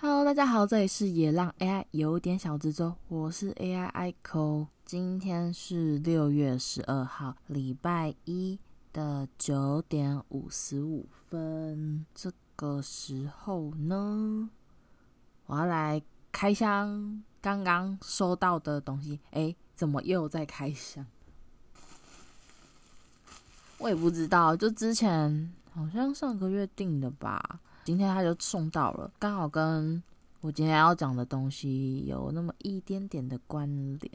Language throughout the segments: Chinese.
Hello，大家好，这里是野浪 AI 有点小节奏，我是 AI Ico，。今天是六月十二号，礼拜一的九点五十五分。这个时候呢，我要来开箱刚刚收到的东西。诶，怎么又在开箱？我也不知道，就之前好像上个月订的吧。今天他就送到了，刚好跟我今天要讲的东西有那么一点点的关联。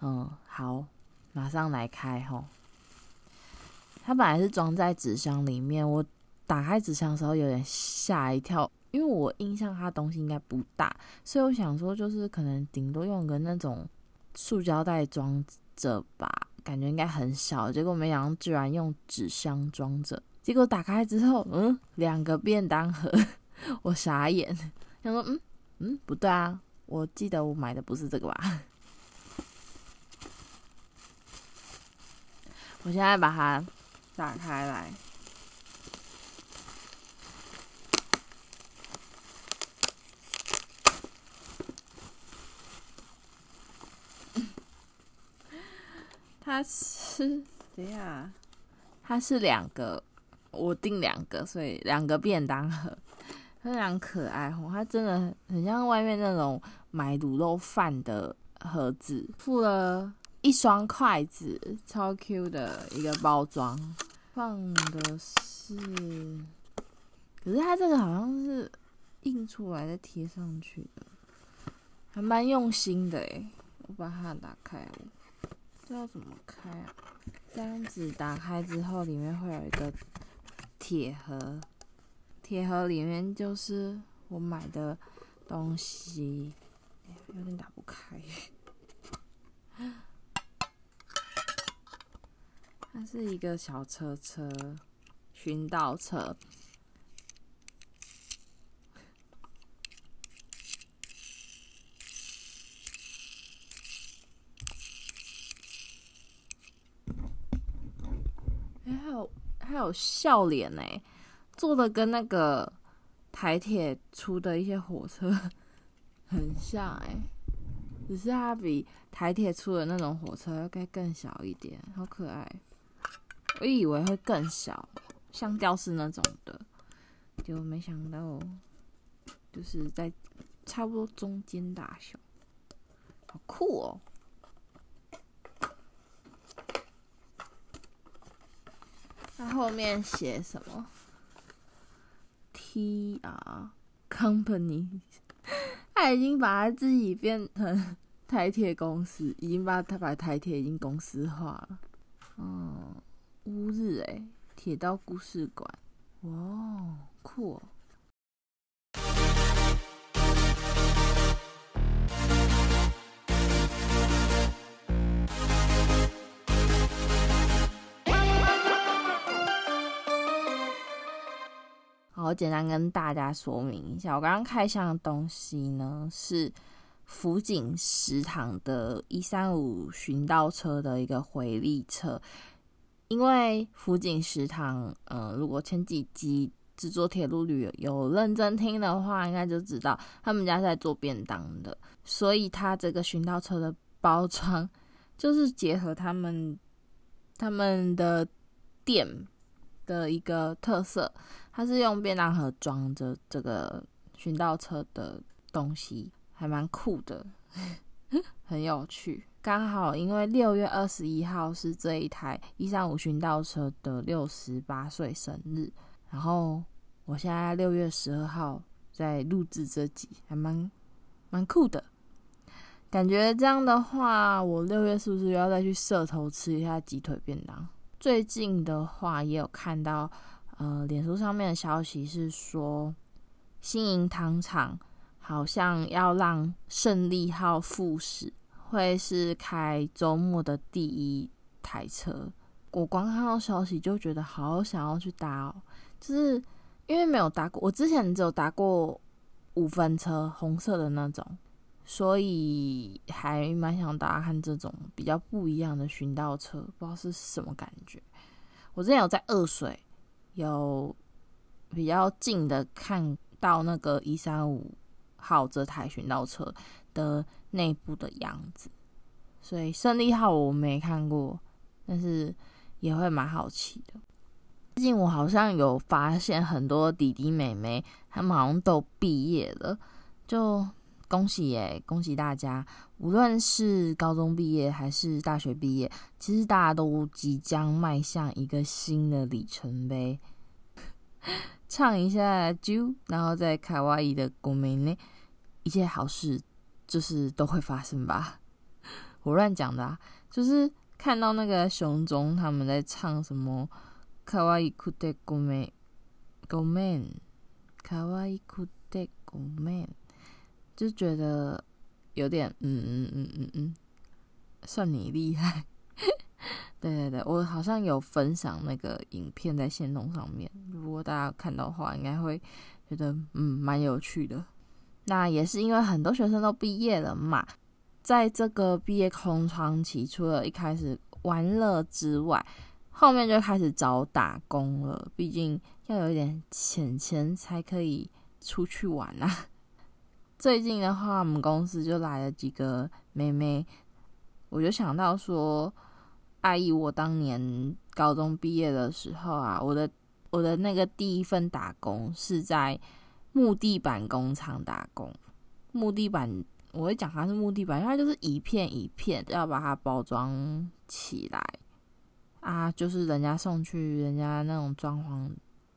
嗯，好，马上来开吼。它本来是装在纸箱里面，我打开纸箱的时候有点吓一跳，因为我印象它东西应该不大，所以我想说就是可能顶多用个那种塑胶袋装着吧，感觉应该很小。结果没想到居然用纸箱装着。结果打开之后，嗯，两个便当盒，我傻眼，想说，嗯嗯，不对啊，我记得我买的不是这个吧？我现在把它打开来，它是怎样？它是两个。我订两个，所以两个便当盒，非常可爱哦。它真的很像外面那种买卤肉饭的盒子，附了一双筷子，超 Q 的一个包装。放的是，可是它这个好像是印出来再贴上去的，还蛮用心的诶。我把它打开，这要怎么开啊？这样子打开之后，里面会有一个。铁盒，铁盒里面就是我买的东西，有点打不开。它是一个小车车，寻道车。还有笑脸呢，做的跟那个台铁出的一些火车 很像哎，只是它比台铁出的那种火车要该更小一点，好可爱。我以为会更小，像吊饰那种的，就没想到就是在差不多中间大小，好酷哦。它后面写什么？TR Company，他已经把他自己变成台铁公司，已经把他把台铁已经公司化了。嗯，乌日诶，铁道故事馆，哇，酷哦。我简单跟大家说明一下，我刚刚开箱的东西呢，是福井食堂的一三五寻道车的一个回力车。因为福井食堂，嗯、如果前几集制作铁路旅游有认真听的话，应该就知道他们家是在做便当的，所以他这个寻道车的包装就是结合他们他们的店的一个特色。它是用便当盒装着这个寻道车的东西，还蛮酷的，很有趣。刚好因为六月二十一号是这一台一三五寻道车的六十八岁生日，然后我现在六月十二号在录制这集，还蛮蛮酷的。感觉这样的话，我六月是不是要再去社头吃一下鸡腿便当？最近的话也有看到。呃，脸书上面的消息是说，新营糖厂好像要让胜利号复驶，会是开周末的第一台车。我光看到消息就觉得好想要去搭哦，就是因为没有搭过，我之前只有搭过五分车，红色的那种，所以还蛮想搭看这种比较不一样的巡道车，不知道是什么感觉。我之前有在二水。有比较近的看到那个一三五号这台巡道车的内部的样子。所以胜利号我没看过，但是也会蛮好奇的。最近我好像有发现很多弟弟妹妹，他们好像都毕业了，就恭喜耶！恭喜大家，无论是高中毕业还是大学毕业，其实大家都即将迈向一个新的里程碑。唱一下《啾》，然后再卡哇伊的《ごめんね》，一切好事就是都会发生吧。我乱讲的啊，就是看到那个熊中他们在唱什么“かわいくてごめんごめん”，かわいくてごめん， 就觉得有点嗯嗯嗯嗯嗯，算你厉害。对对对，我好像有分享那个影片在线动上面，如果大家看到的话，应该会觉得嗯蛮有趣的。那也是因为很多学生都毕业了嘛。在这个毕业空窗期，除了一开始玩乐之外，后面就开始找打工了。毕竟要有一点钱钱才可以出去玩啊。最近的话，我们公司就来了几个妹妹，我就想到说，阿姨，我当年高中毕业的时候啊，我的我的那个第一份打工是在木地板工厂打工，木地板。我会讲它是木地板，因为它就是一片一片，要把它包装起来啊，就是人家送去人家那种装潢，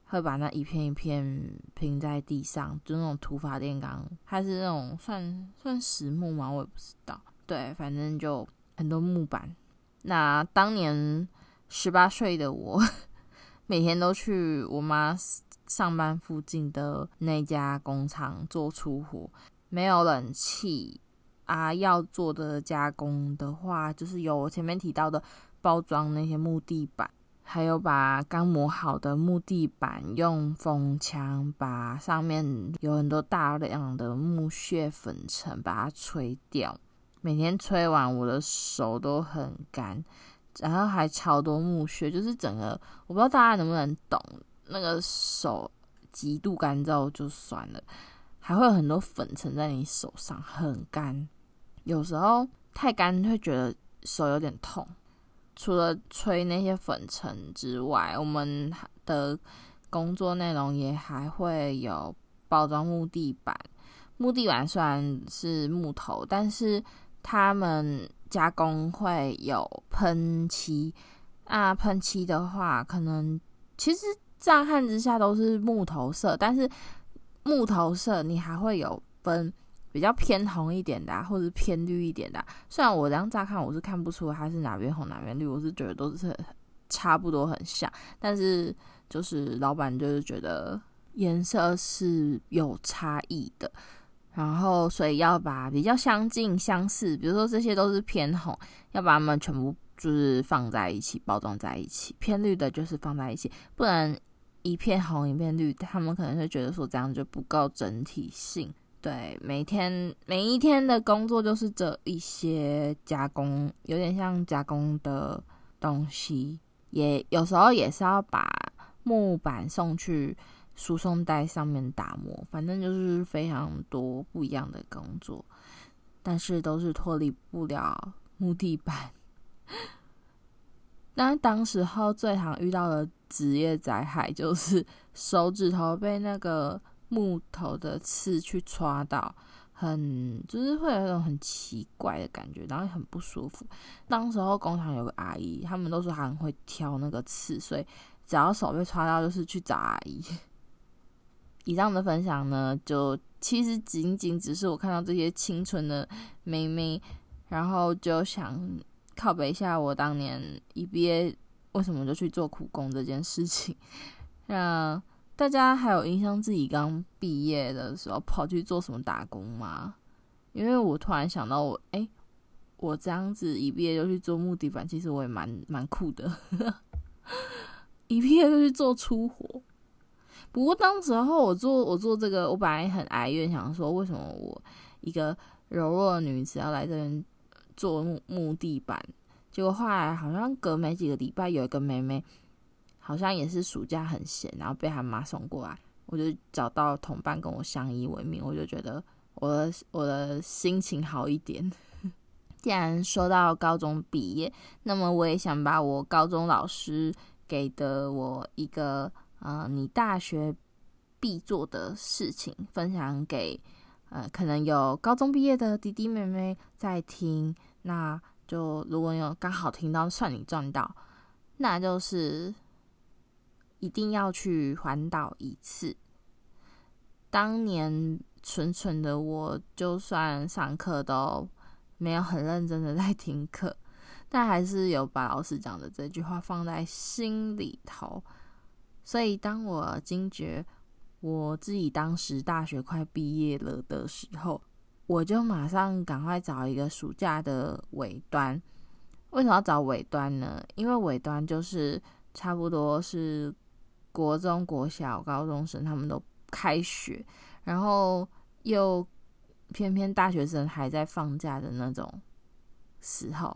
会把那一片一片拼在地上，就那种土法炼钢，它是那种算算实木吗？我也不知道。对，反正就很多木板。那当年十八岁的我，每天都去我妈上班附近的那家工厂做粗活。没有冷气啊，要做的加工的话，就是有我前面提到的包装那些木地板，还有把刚磨好的木地板用风枪把上面有很多大量的木屑粉尘把它吹掉。每天吹完，我的手都很干，然后还超多木屑，就是整个我不知道大家能不能懂，那个手极度干燥就算了。还会有很多粉尘在你手上，很干。有时候太干会觉得手有点痛。除了吹那些粉尘之外，我们的工作内容也还会有包装木地板。木地板虽然是木头，但是他们加工会有喷漆。啊，喷漆的话，可能其实乍看之下都是木头色，但是。木头色，你还会有分比较偏红一点的，啊，或者偏绿一点的，虽然我这样乍看，我是看不出它是哪边红哪边绿，我是觉得都是差不多很像。但是就是老板就是觉得颜色是有差异的，然后所以要把比较相近相似，比如说这些都是偏红，要把它们全部就是放在一起包装在一起。偏绿的就是放在一起，不然。一片红一片绿，他们可能会觉得说这样就不够整体性。对，每天每一天的工作就是这一些加工，有点像加工的东西，也有时候也是要把木板送去输送带上面打磨，反正就是非常多不一样的工作，但是都是脱离不了木地板。那当时候最常遇到的职业灾害就是手指头被那个木头的刺去戳到，很就是会有一种很奇怪的感觉，然后很不舒服。当时候工厂有个阿姨，他们都说她很会挑那个刺，所以只要手被戳到，就是去找阿姨。以上的分享呢，就其实仅仅只是我看到这些清纯的妹妹，然后就想。靠北一下，我当年一毕业为什么就去做苦工这件事情？那大家还有印象自己刚毕业的时候跑去做什么打工吗？因为我突然想到我，我、欸、哎，我这样子一毕业就去做木地板，其实我也蛮蛮酷的。一毕业就去做粗活，不过当时候我做我做这个，我本来很哀怨，想说为什么我一个柔弱的女子要来这边。做木木地板，结果后来好像隔没几个礼拜，有一个妹妹，好像也是暑假很闲，然后被他妈送过来，我就找到同伴跟我相依为命，我就觉得我的我的心情好一点。既然说到高中毕业，那么我也想把我高中老师给的我一个呃，你大学必做的事情分享给呃，可能有高中毕业的弟弟妹妹在听。那就如果有刚好听到，算你赚到，那就是一定要去环岛一次。当年蠢蠢的我，就算上课都没有很认真的在听课，但还是有把老师讲的这句话放在心里头。所以当我惊觉我自己当时大学快毕业了的时候，我就马上赶快找一个暑假的尾端。为什么要找尾端呢？因为尾端就是差不多是国中国小高中生他们都开学，然后又偏偏大学生还在放假的那种时候，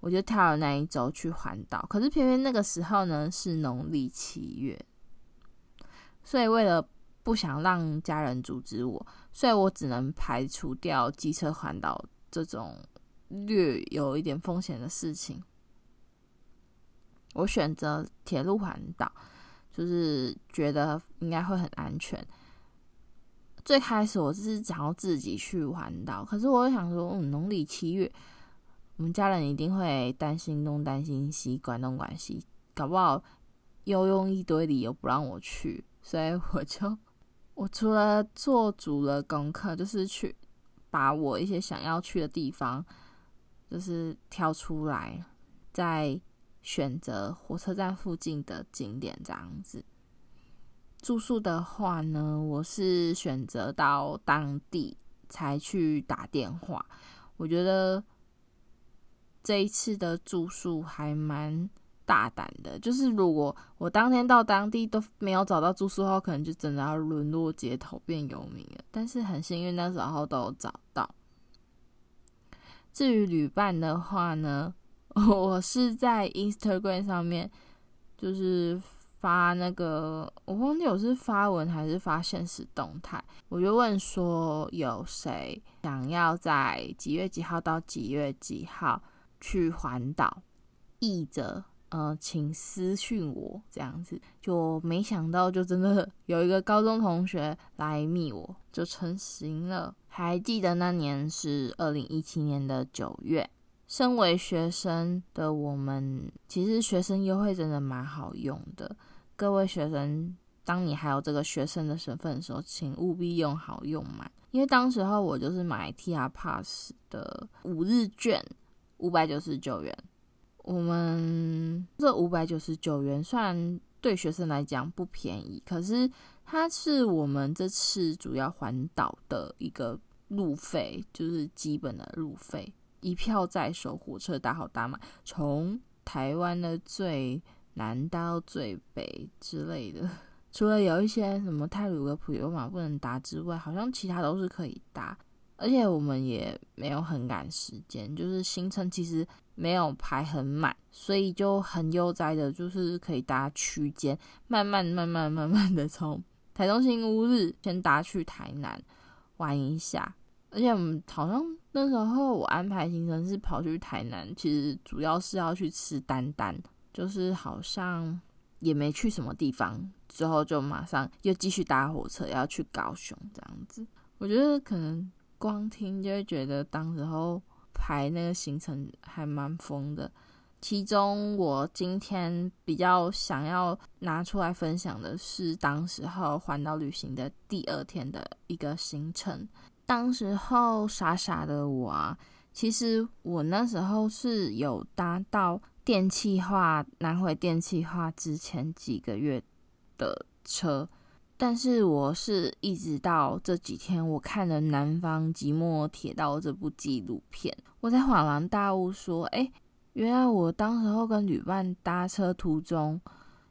我就跳了那一周去环岛。可是偏偏那个时候呢是农历七月，所以为了不想让家人阻止我，所以我只能排除掉机车环岛这种略有一点风险的事情。我选择铁路环岛。就是觉得应该会很安全。最开始我是想要自己去环岛，可是我想说，嗯，农历七月，我们家人一定会担心东担心西，管东管西，搞不好又用一堆理由不让我去。所以我就，我除了做足了功课，就是去把我一些想要去的地方，就是挑出来，在。选择火车站附近的景点这样子。住宿的话呢，我是选择到当地才去打电话。我觉得这一次的住宿还蛮大胆的，就是如果我当天到当地都没有找到住宿后，可能就真的要沦落街头变游民了。但是很幸运，那时候都有找到。至于旅伴的话呢，我是在 Instagram 上面，就是发那个，我忘记我是发文还是发现实动态，我就问说有谁想要在几月几号到几月几号去环岛，译着呃，请私讯我这样子，就没想到就真的 有一个高中同学来密我，就成型了。还记得那年是二零一七年的九月。身为学生的我们，其实学生优惠真的蛮好用的。各位学生，当你还有这个学生的身份的时候，请务必用好用满。因为当时候我就是买 TR Pass 的五日券，五百九十九元。我们这五百九十九元，虽然对学生来讲不便宜，可是它是我们这次主要环岛的一个路费，就是基本的路费。一票在手，火车搭好搭满，从台湾的最南到最北之类的。除了有一些什么泰鲁格普悠玛不能搭之外，好像其他都是可以搭。而且我们也没有很赶时间，就是行程其实没有排很满，所以就很悠哉的，就是可以搭区间，慢慢慢慢慢慢的从台中新乌日先搭去台南玩一下。而且我们好像那时候我安排行程是跑去台南，其实主要是要去吃丹丹，就是好像也没去什么地方，之后就马上又继续搭火车要去高雄这样子。我觉得可能光听就会觉得当时候排那个行程还蛮疯的。其中我今天比较想要拿出来分享的是当时候环岛旅行的第二天的一个行程。当时候傻傻的我啊，其实我那时候是有搭到电气化南回电气化之前几个月的车，但是我是一直到这几天我看了《南方寂寞铁道》这部纪录片，我才恍然大悟说，哎，原来我当时候跟旅伴搭车途中，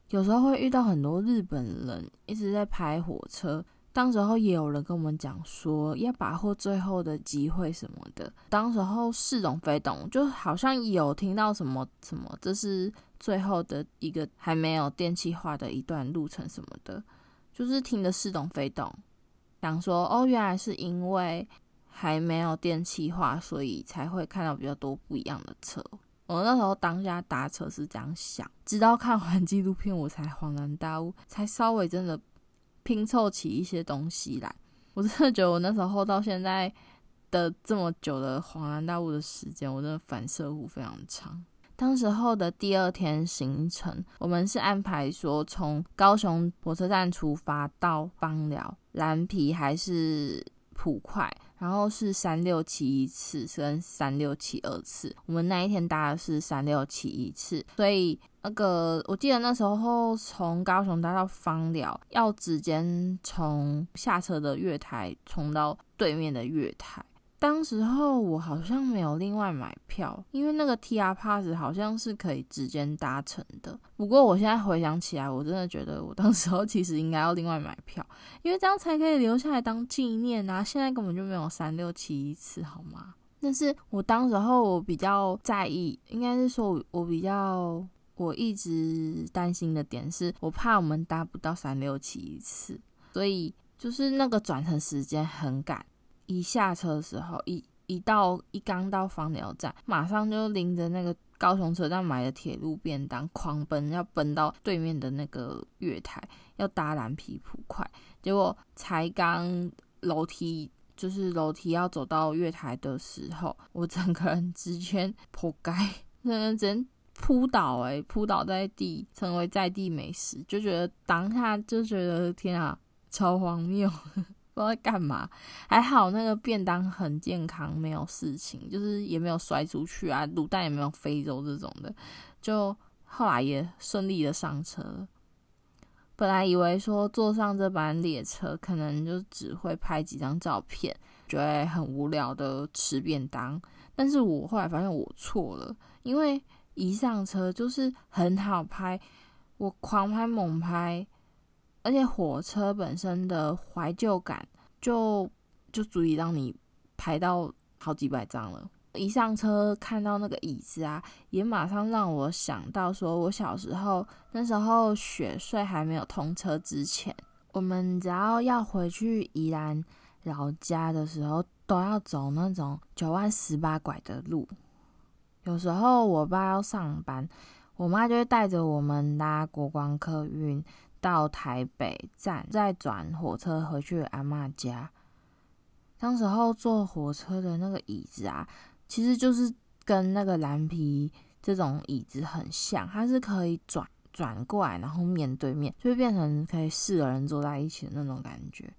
有时候会遇到很多日本人一直在拍火车。当时候也有人跟我们讲说要把握最后的机会什么的。当时候似懂非懂，就好像有听到什么什么，这是最后的一个还没有电气化的一段路程什么的，就是听得似懂非懂。想说，哦，原来是因为还没有电气化，所以才会看到比较多不一样的车。我那时候当下搭车是这样想，直到看完纪录片，我才恍然大悟，才稍微真的拼凑起一些东西来。我真的觉得我那时候到现在的这么久的恍然大悟的时间，我真的反射弧非常长。当时候的第二天行程，我们是安排说从高雄火车站出发到枋寮、蓝皮还是普快。然后是三六七一次跟三六七二次，我们那一天搭的是三六七一次，所以那个我记得那时候从高雄搭到芳寮，要直接从下车的月台冲到对面的月台。当时候我好像没有另外买票，因为那个 TR Pass 好像是可以直接搭乘的。不过我现在回想起来，我真的觉得我当时候其实应该要另外买票，因为这样才可以留下来当纪念啊！现在根本就没有三六七一次，好吗？但是我当时候我比较在意，应该是说我比较我一直担心的点是，我怕我们搭不到三六七一次，所以就是那个转乘时间很赶。一下车的时候，一一到一刚到芳寮站，马上就拎着那个高雄车站买的铁路便当，狂奔要奔到对面的那个月台，要搭蓝皮普快。结果才刚楼梯，就是楼梯要走到月台的时候，我整个人直接 扑街，整个人扑倒，诶，扑倒在地，成为在地美食，就觉得当下就觉得天啊，超荒谬。不知道在干嘛，还好那个便当很健康，没有事情，就是也没有摔出去啊，卤蛋也没有飞走这种的，就后来也顺利的上车。本来以为说坐上这班列车，可能就只会拍几张照片，觉得很无聊的吃便当，但是我后来发现我错了，因为一上车就是很好拍，我狂拍猛拍。而且火车本身的怀旧感就就足以让你排到好几百张了。一上车看到那个椅子啊，也马上让我想到说，我小时候那时候雪隧还没有通车之前，我们只要要回去宜兰老家的时候，都要走那种九弯十八拐的路。有时候我爸要上班，我妈就会带着我们搭国光客运。到台北站，再转火车回去阿嬷家。当时候坐火车的那个椅子啊，其实就是跟那个蓝皮这种椅子很像，它是可以转转过来，然后面对面，就会变成可以四个人坐在一起的那种感觉。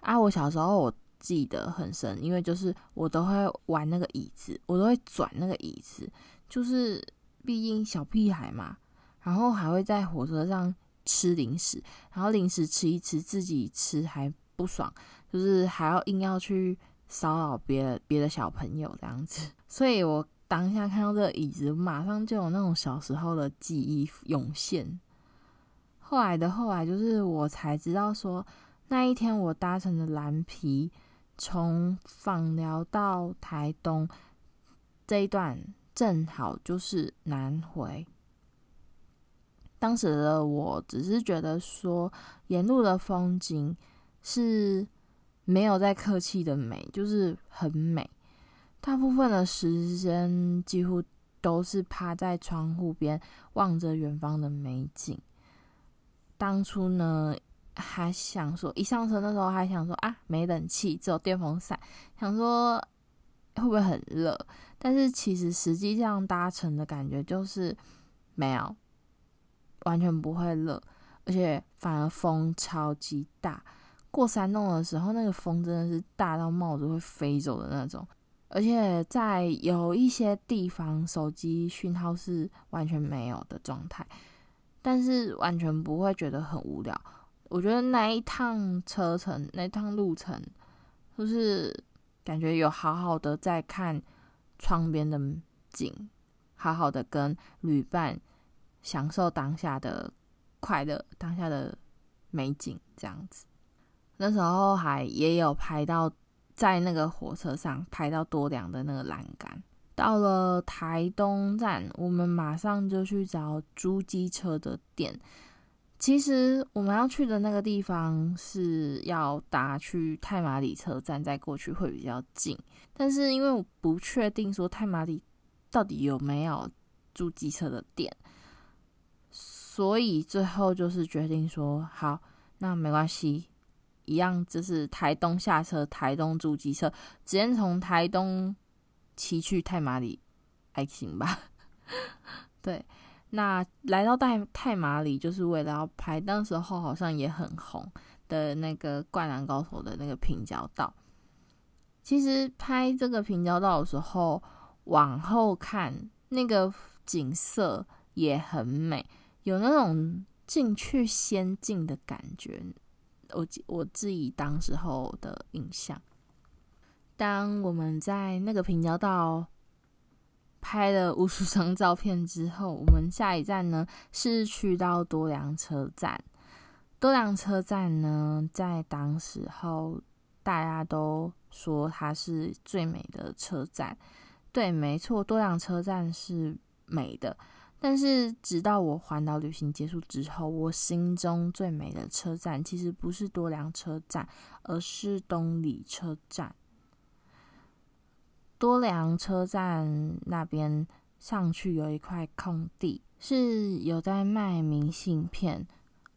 啊，我小时候我记得很深，因为就是我都会玩那个椅子，我都会转那个椅子，就是毕竟小屁孩嘛，然后还会在火车上。吃零食，然后零食吃一吃，自己吃还不爽，就是还要硬要去骚扰别的别的小朋友这样子。所以我当下看到这椅子，马上就有那种小时候的记忆涌现。后来的后来，就是我才知道说，那一天我搭乘的蓝皮从访寮到台东这一段，正好就是南回。当时的我只是觉得说，沿路的风景是没有在客气的美，就是很美。大部分的时间几乎都是趴在窗户边望着远方的美景。当初呢，还想说，一上车那时候还想说啊，没冷气，只有电风扇，想说会不会很热？但是其实实际上搭乘的感觉就是没有。完全不会热，而且反而风超级大。过山洞的时候，那个风真的是大到帽子会飞走的那种。而且在有一些地方，手机讯号是完全没有的状态，但是完全不会觉得很无聊。我觉得那一趟车程，那一趟路程，就是感觉有好好的在看窗边的景，好好的跟旅伴。享受当下的快乐，当下的美景，这样子。那时候还也有拍到在那个火车上拍到多良的那个栏杆。到了台东站，我们马上就去找租机车的店。其实我们要去的那个地方是要搭去太麻里车站再过去会比较近，但是因为我不确定说太麻里到底有没有租机车的店，所以最后就是决定说好，那没关系，一样就是台东下车，台东住机车，直接从台东骑去太麻里，还行吧？对。那来到太太麻里，就是为了要拍，那时候好像也很红的那个《灌篮高手》的那个平交道。其实拍这个平交道的时候，往后看那个景色也很美，有那种进去仙境的感觉。我我自己当时候的印象，当我们在那个平交道。拍了无数张照片之后，我们下一站呢是去到多良车站。多良车站呢，在当时候大家都说它是最美的车站。对，没错，多良车站是美的。但是直到我环岛旅行结束之后，我心中最美的车站其实不是多良车站，而是东里车站。多良车站那边上去有一块空地，是有在卖明信片，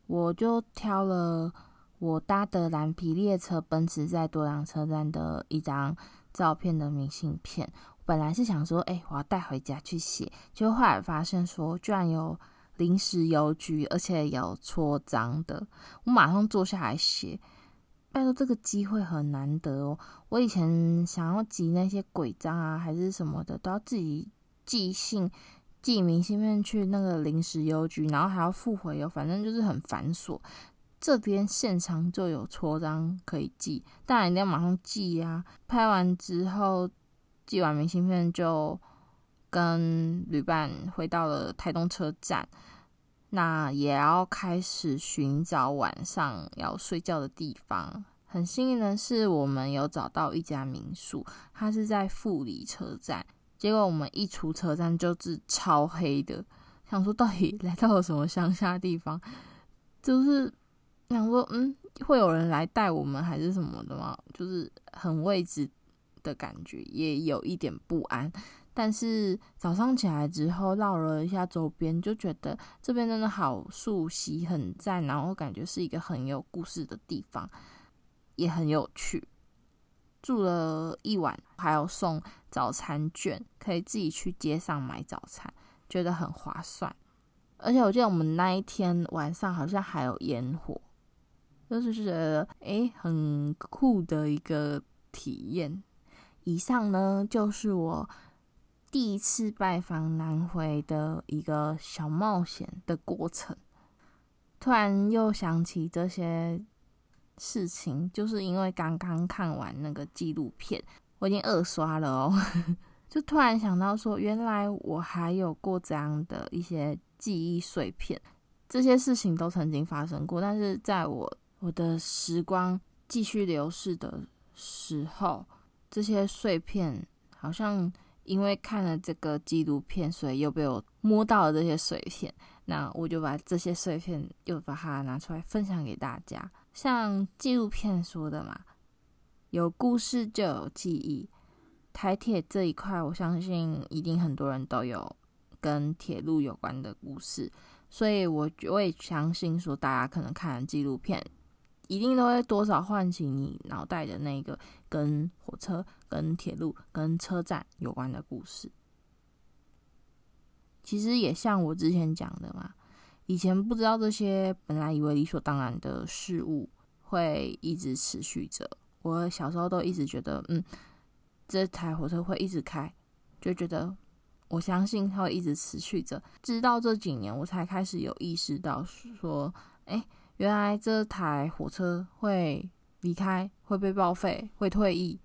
我就挑了我搭的蓝皮列车奔驰在多良车站的一张照片的明信片。本来是想说，哎、我要带回家去写，就后来发现说，居然有临时邮局，而且有戳章的，我马上坐下来写。拜托，这个机会很难得哦！我以前想要寄那些鬼章啊，还是什么的，都要自己寄信、寄明信片去那个临时邮局，然后还要付回邮，反正就是很繁琐。这边现场就有戳章可以寄，当然一定要马上寄、啊！拍完之后，寄完明信片就跟旅伴回到了台东车站。那也要开始寻找晚上要睡觉的地方。很幸运的是，我们有找到一家民宿，它是在富里车站。结果我们一出车站就是超黑的，想说到底来到了什么乡下地方？就是想说，嗯，会有人来带我们还是什么的吗？就是很未知的感觉，也有一点不安。但是早上起来之后，绕了一下周边，就觉得这边真的好熟悉，很赞，然后感觉是一个很有故事的地方，也很有趣。住了一晚，还有送早餐券，可以自己去街上买早餐，觉得很划算。而且我记得我们那一天晚上好像还有烟火，就是觉得诶，很酷的一个体验。以上呢，就是我。第一次拜访南回的一个小冒险的过程，突然又想起这些事情，就是因为刚刚看完那个纪录片，我已经二刷了哦，就突然想到说，原来我还有过这样的一些记忆碎片，这些事情都曾经发生过，但是在我我的时光继续流逝的时候，这些碎片好像。因为看了这个纪录片，所以又被我摸到了这些碎片。那我就把这些碎片又把它拿出来分享给大家。像纪录片说的嘛，有故事就有记忆。台铁这一块，我相信一定很多人都有跟铁路有关的故事，所以我我也相信说，大家可能看了纪录片。一定都会多少唤起你脑袋的那个跟火车、跟铁路、跟车站有关的故事。其实也像我之前讲的嘛，以前不知道这些，本来以为理所当然的事物会一直持续着。我小时候都一直觉得，嗯，这台火车会一直开，就觉得我相信它会一直持续着。直到这几年，我才开始有意识到说，哎。原来这台火车会离开，会被报废，会退役。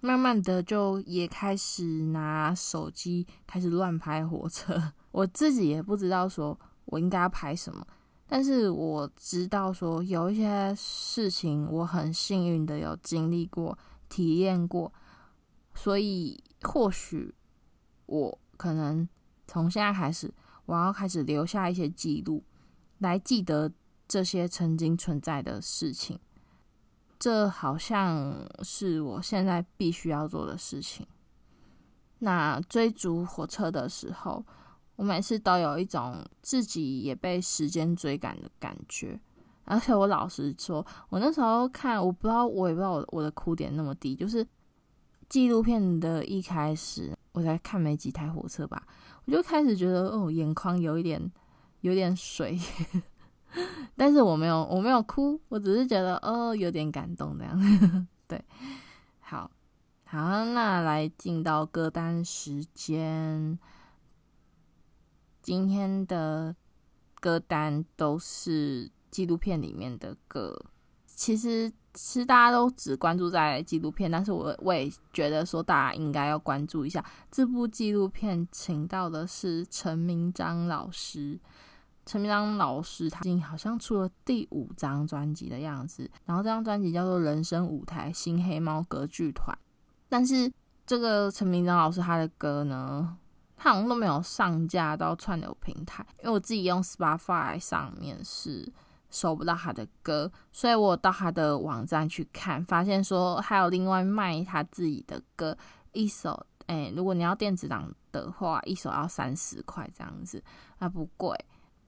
慢慢的，就也开始拿手机开始乱拍火车。我自己也不知道说我应该要拍什么，但是我知道说有一些事情我很幸运的有经历过、体验过，所以或许我可能从现在开始，我要开始留下一些记录。来记得这些曾经存在的事情。这好像是我现在必须要做的事情。那追逐火车的时候，我每次都有一种自己也被时间追赶的感觉。而且我老实说，我那时候看，我不知道，我也不知道我我的哭点那么低，就是纪录片的一开始，我才看没几台火车吧，我就开始觉得哦，眼眶有一点有点水。但是我没有，我没有哭，我只是觉得哦，有点感动这样。对，好，好，那来进到歌单时间。今天的歌单都是纪录片里面的歌。其实，其实大家都只关注在纪录片，但是我我也觉得说，大家应该要关注一下这部纪录片，请到的是陈明章老师。陈明章老师他已经好像出了第五张专辑的样子，然后这张专辑叫做《人生舞台新黑猫歌剧团》。但是这个陈明章老师他的歌呢，他好像都没有上架到串流平台，因为我自己用 Spotify 上面是搜不到他的歌，所以我到他的网站去看，发现说还有另外卖他自己的歌，一首哎，如果你要电子档的话，一首要三十块这样子，那不贵。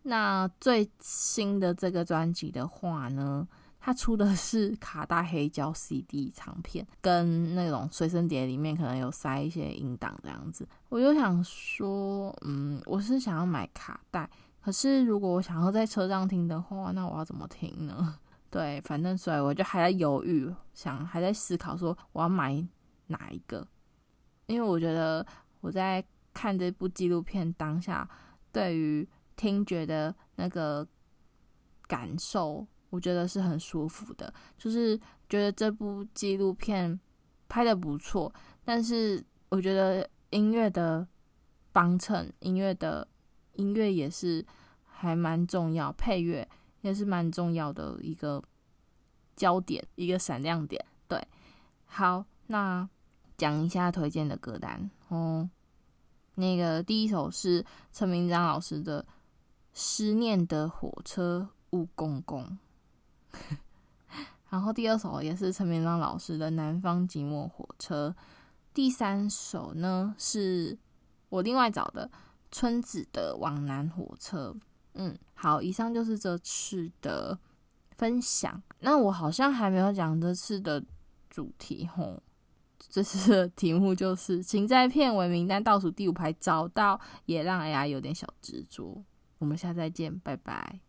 那最新的这个专辑的话呢，它出的是卡带黑胶 CD 唱片，跟那种随身碟里面可能有塞一些音档这样子。我就想说，嗯，我是想要买卡带，可是如果我想要在车上听的话，那我要怎么听呢？对，反正所以我就还在犹豫，想还在思考说我要买哪一个，因为我觉得我在看这部纪录片当下，对于听觉的那个感受，我觉得是很舒服的。就是觉得这部纪录片拍的不错，但是我觉得音乐的帮衬，音乐的音乐也是还蛮重要，配乐也是蛮重要的一个焦点，一个闪亮点。对，好，那讲一下推荐的歌单哦。那个第一首是陈明章老师的。思念的火车雾公公，然后第二首也是陈明章老师的《南方寂寞火车》，第三首呢是我另外找的村子的《往南火车》。嗯，好，以上就是这次的分享。那我好像还没有讲这次的主题吼，这次的题目就是，请在片尾名单倒数第五排找到，也让 AI 有点小执着。我们下次再见拜拜。